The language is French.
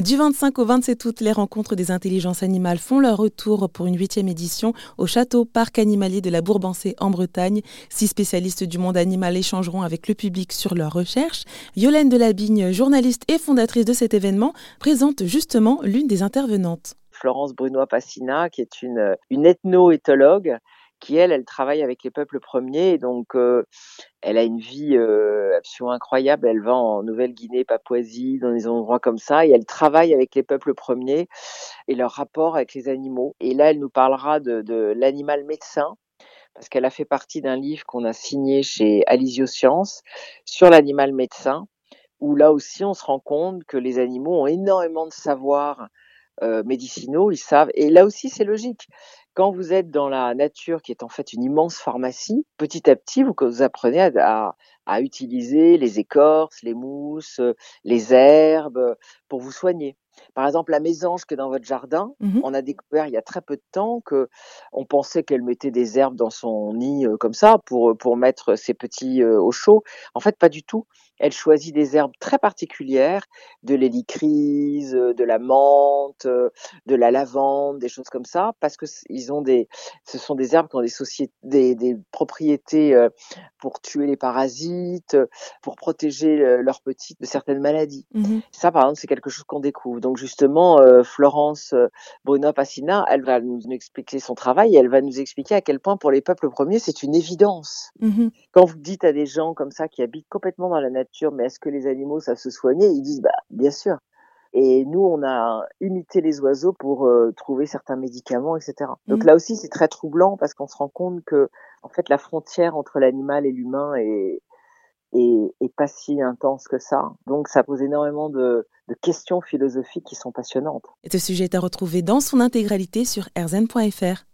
Du 25 au 27 août, les rencontres des intelligences animales font leur retour pour une huitième édition au château Parc Animalier de la Bourbancée en Bretagne. Six spécialistes du monde animal échangeront avec le public sur leurs recherches. Yolaine Delabigne, journaliste et fondatrice de cet événement, présente justement l'une des intervenantes. Florence Brunois-Passina, qui est une, une ethno-éthologue qui elle, elle travaille avec les peuples premiers, donc euh, elle a une vie euh, absolument incroyable. Elle va en Nouvelle-Guinée, Papouasie, dans des endroits comme ça, et elle travaille avec les peuples premiers et leur rapport avec les animaux. Et là, elle nous parlera de, de l'animal médecin, parce qu'elle a fait partie d'un livre qu'on a signé chez Alizio Science sur l'animal médecin, où là aussi on se rend compte que les animaux ont énormément de savoir euh, médicinaux, ils savent. Et là aussi, c'est logique. Quand vous êtes dans la nature, qui est en fait une immense pharmacie, petit à petit, vous, vous apprenez à, à, utiliser les écorces, les mousses, les herbes pour vous soigner. Par exemple, la mésange qui est dans votre jardin, mmh on a découvert il y a très peu de temps que on pensait qu'elle mettait des herbes dans son nid euh, comme ça pour pour mettre ses petits euh, au chaud. En fait, pas du tout elle choisit des herbes très particulières, de l'hélicryse, euh, de la menthe, euh, de la lavande, des choses comme ça, parce que ils ont des, ce sont des herbes qui ont des, sociétés, des, des propriétés euh, pour tuer les parasites, pour protéger leurs petits de certaines maladies. Mmh ça, par exemple, c'est quelque chose qu'on découvre. Donc justement, Florence Bruno Passina, elle va nous expliquer son travail et elle va nous expliquer à quel point pour les peuples premiers, c'est une évidence. Mmh Quand vous dites à des gens comme ça qui habitent complètement dans la nature, mais est-ce que les animaux savent se soigner? Ils disent, bah, bien sûr. Et nous, on a imité les oiseaux pour euh, trouver certains médicaments, etc. Donc mmh. là aussi, c'est très troublant parce qu'on se rend compte que, en fait, la frontière entre l'animal et l'humain est, est, pas si intense que ça. Donc ça pose énormément de, de questions philosophiques qui sont passionnantes. Et ce sujet est à retrouver dans son intégralité sur rzn.fr.